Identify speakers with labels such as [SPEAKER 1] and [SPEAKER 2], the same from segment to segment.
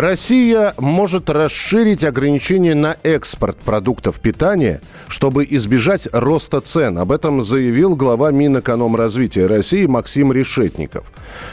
[SPEAKER 1] Россия может расширить ограничения на экспорт продуктов питания, чтобы избежать роста цен. Об этом заявил глава Минэкономразвития России Максим Решетников.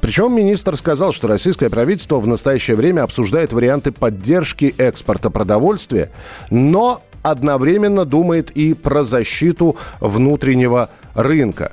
[SPEAKER 1] Причем министр сказал, что российское правительство в настоящее время обсуждает варианты поддержки экспорта продовольствия, но одновременно думает и про защиту внутреннего рынка.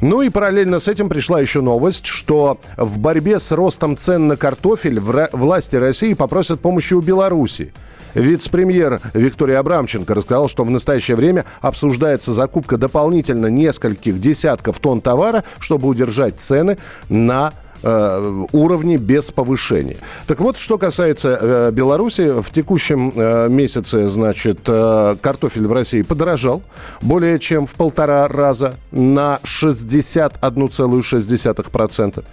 [SPEAKER 1] Ну и параллельно с этим пришла еще новость, что в борьбе с ростом цен на картофель власти России попросят помощи у Беларуси. Вице-премьер Виктория Абрамченко рассказал, что в настоящее время обсуждается закупка дополнительно нескольких десятков тонн товара, чтобы удержать цены на э, уровне без повышения. Так вот, что касается э, Беларуси, в текущем э, месяце, значит, э, картофель в России подорожал более чем в полтора раза на 61,6%.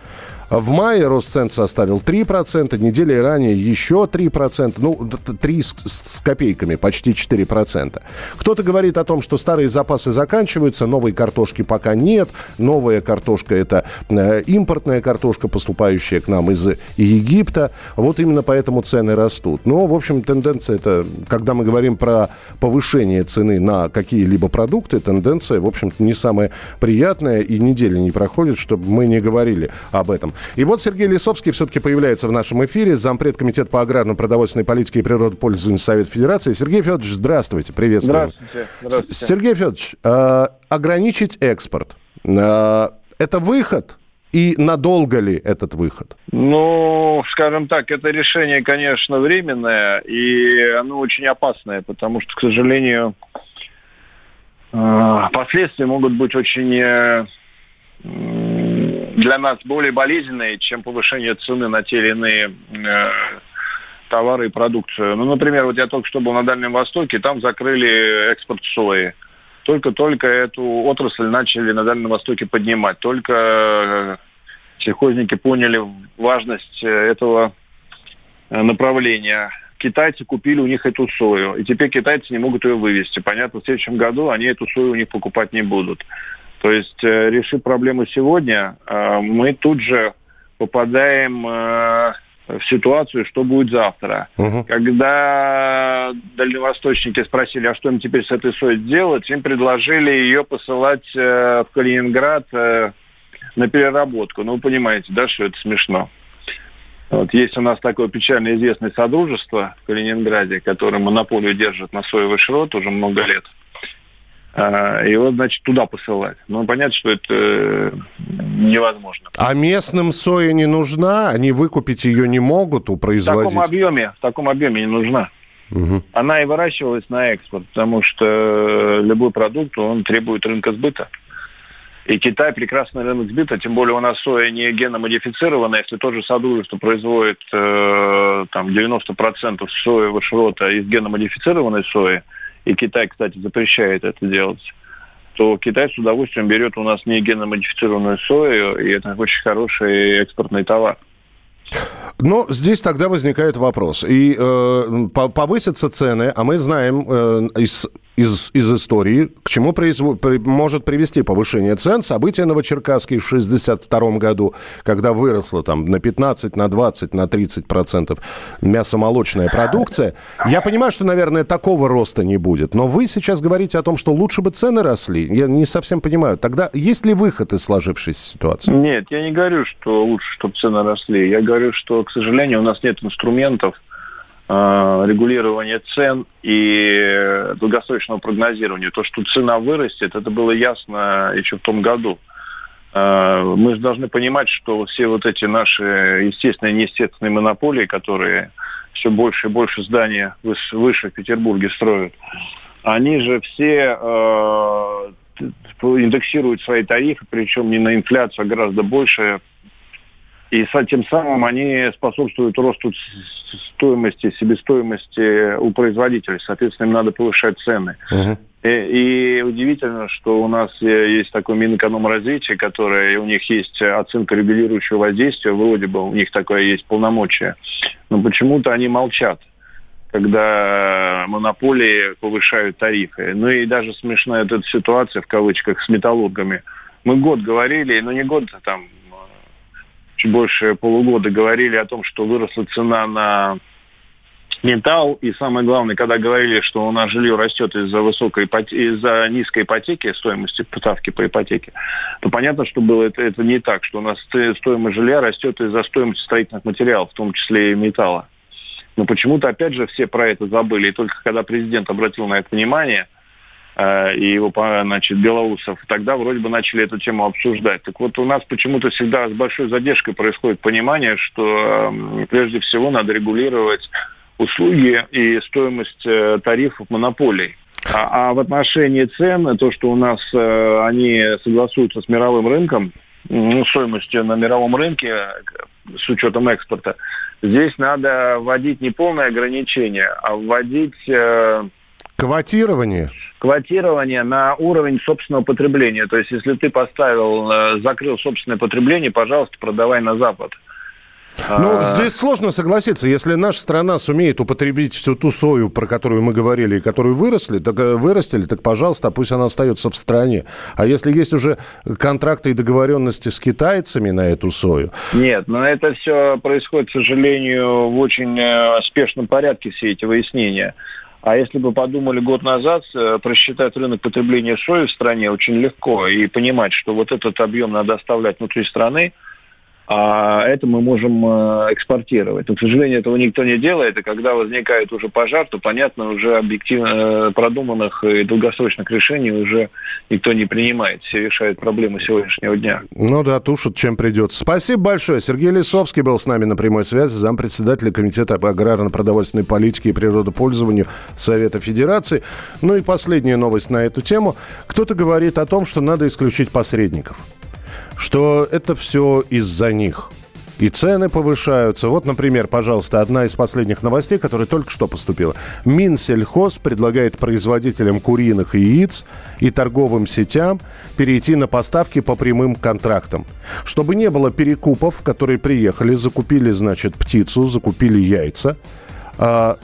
[SPEAKER 1] В мае рост цен составил 3%, недели ранее еще 3%, ну, 3 с, с копейками, почти 4%. Кто-то говорит о том, что старые запасы заканчиваются, новой картошки пока нет, новая картошка – это э, импортная картошка, поступающая к нам из Египта, вот именно поэтому цены растут. Но, в общем, тенденция – это, когда мы говорим про повышение цены на какие-либо продукты, тенденция, в общем-то, не самая приятная, и недели не проходит, чтобы мы не говорили об этом. И вот Сергей Лисовский все-таки появляется в нашем эфире, зампред комитета по аграрно-продовольственной политике и природопользованию Совет Федерации. Сергей Федорович, здравствуйте, приветствую.
[SPEAKER 2] Здравствуйте. здравствуйте.
[SPEAKER 1] Сергей Федорович, э, ограничить экспорт э, – это выход и надолго ли этот выход?
[SPEAKER 2] Ну, скажем так, это решение, конечно, временное, и оно очень опасное, потому что, к сожалению, э, последствия могут быть очень э, для нас более болезненные, чем повышение цены на те или иные э, товары и продукцию. Ну, например, вот я только что был на Дальнем Востоке, там закрыли экспорт сои. Только-только эту отрасль начали на Дальнем Востоке поднимать. Только э, сельхозники поняли важность э, этого э, направления. Китайцы купили у них эту сою, и теперь китайцы не могут ее вывести. Понятно, в следующем году они эту сою у них покупать не будут. То есть, э, решив проблему сегодня, э, мы тут же попадаем э, в ситуацию, что будет завтра. Угу. Когда дальневосточники спросили, а что им теперь с этой соей делать, им предложили ее посылать в Калининград на переработку. Ну, вы понимаете, да, что это смешно. Вот есть у нас такое печально известное содружество в Калининграде, которое монополию держит на соевый шрот уже много лет. Его, значит, туда посылать. Ну, понятно, что это э, невозможно.
[SPEAKER 1] А местным соя не нужна? Они выкупить ее не могут у производителей?
[SPEAKER 2] В таком объеме, в таком объеме не нужна. Угу. Она и выращивалась на экспорт, потому что любой продукт, он требует рынка сбыта. И Китай прекрасный рынок сбыта, тем более у нас соя не геномодифицированная. Если тот же Содружество производит э, там 90% соевого шрота из геномодифицированной сои, и Китай, кстати, запрещает это делать, то Китай с удовольствием берет у нас не геномодифицированную сою, и это очень хороший экспортный товар.
[SPEAKER 1] Но здесь тогда возникает вопрос. И э, повысятся цены, а мы знаем э, из из, из истории, к чему производ, при, может привести повышение цен. События Новочеркасские в 1962 году, когда выросла там на 15, на 20, на 30 процентов мясомолочная продукция. Я понимаю, что, наверное, такого роста не будет. Но вы сейчас говорите о том, что лучше бы цены росли. Я не совсем понимаю. Тогда есть ли выход из сложившейся ситуации?
[SPEAKER 2] Нет, я не говорю, что лучше, чтобы цены росли. Я говорю, что, к сожалению, у нас нет инструментов, регулирования цен и долгосрочного прогнозирования. То, что цена вырастет, это было ясно еще в том году. Э, мы же должны понимать, что все вот эти наши естественные и неестественные монополии, которые все больше и больше зданий выше в Петербурге строят, они же все э, индексируют свои тарифы, причем не на инфляцию, а гораздо больше и тем самым они способствуют росту стоимости, себестоимости у производителей. Соответственно, им надо повышать цены. Uh-huh. И, и удивительно, что у нас э, есть такой Минэкономразвитие, которое у них есть оценка регулирующего воздействия, вроде бы у них такое есть полномочие. Но почему-то они молчат когда монополии повышают тарифы. Ну и даже смешная эта ситуация, в кавычках, с металлургами. Мы год говорили, ну не год, а там чуть больше полугода говорили о том, что выросла цена на металл. И самое главное, когда говорили, что у нас жилье растет из-за высокой из-за низкой ипотеки, стоимости ставки по ипотеке, то понятно, что было это, это не так, что у нас стоимость жилья растет из-за стоимости строительных материалов, в том числе и металла. Но почему-то, опять же, все про это забыли. И только когда президент обратил на это внимание, и его, значит, Белоусов, тогда вроде бы начали эту тему обсуждать. Так вот, у нас почему-то всегда с большой задержкой происходит понимание, что э, прежде всего надо регулировать услуги и стоимость э, тарифов монополий. А, а в отношении цен, то, что у нас э, они согласуются с мировым рынком, ну, стоимостью на мировом рынке с учетом экспорта, здесь надо вводить не полное ограничение, а вводить... Э,
[SPEAKER 1] Квотирование?
[SPEAKER 2] Квотирование на уровень собственного потребления. То есть, если ты поставил, э, закрыл собственное потребление, пожалуйста, продавай на Запад.
[SPEAKER 1] Ну, а... здесь сложно согласиться. Если наша страна сумеет употребить всю ту сою, про которую мы говорили, и которую выросли, так, э, вырастили, так, пожалуйста, пусть она остается в стране. А если есть уже контракты и договоренности с китайцами на эту сою?
[SPEAKER 2] Нет, но это все происходит, к сожалению, в очень э, спешном порядке, все эти выяснения. А если бы подумали год назад, э, просчитать рынок потребления сои в стране очень легко и понимать, что вот этот объем надо оставлять внутри страны, а это мы можем э, экспортировать. Но, к сожалению, этого никто не делает, и когда возникает уже пожар, то, понятно, уже объективно э, продуманных и долгосрочных решений уже никто не принимает. Все решают проблемы сегодняшнего дня.
[SPEAKER 1] Ну да, тушат, чем придется. Спасибо большое. Сергей Лисовский был с нами на прямой связи, зампредседателя Комитета по аграрно-продовольственной политике и природопользованию Совета Федерации. Ну и последняя новость на эту тему. Кто-то говорит о том, что надо исключить посредников что это все из-за них. И цены повышаются. Вот, например, пожалуйста, одна из последних новостей, которая только что поступила. Минсельхоз предлагает производителям куриных яиц и торговым сетям перейти на поставки по прямым контрактам. Чтобы не было перекупов, которые приехали, закупили, значит, птицу, закупили яйца а,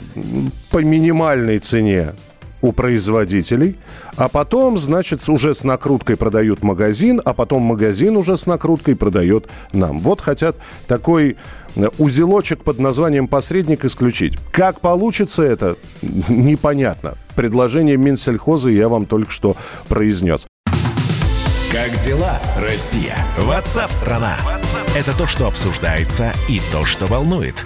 [SPEAKER 1] по минимальной цене у производителей, а потом, значит, уже с накруткой продают магазин, а потом магазин уже с накруткой продает нам. Вот хотят такой э, узелочек под названием «посредник» исключить. Как получится это, непонятно. Предложение Минсельхоза я вам только что произнес.
[SPEAKER 3] Как дела, Россия? Ватсап-страна! Это то, что обсуждается и то, что волнует.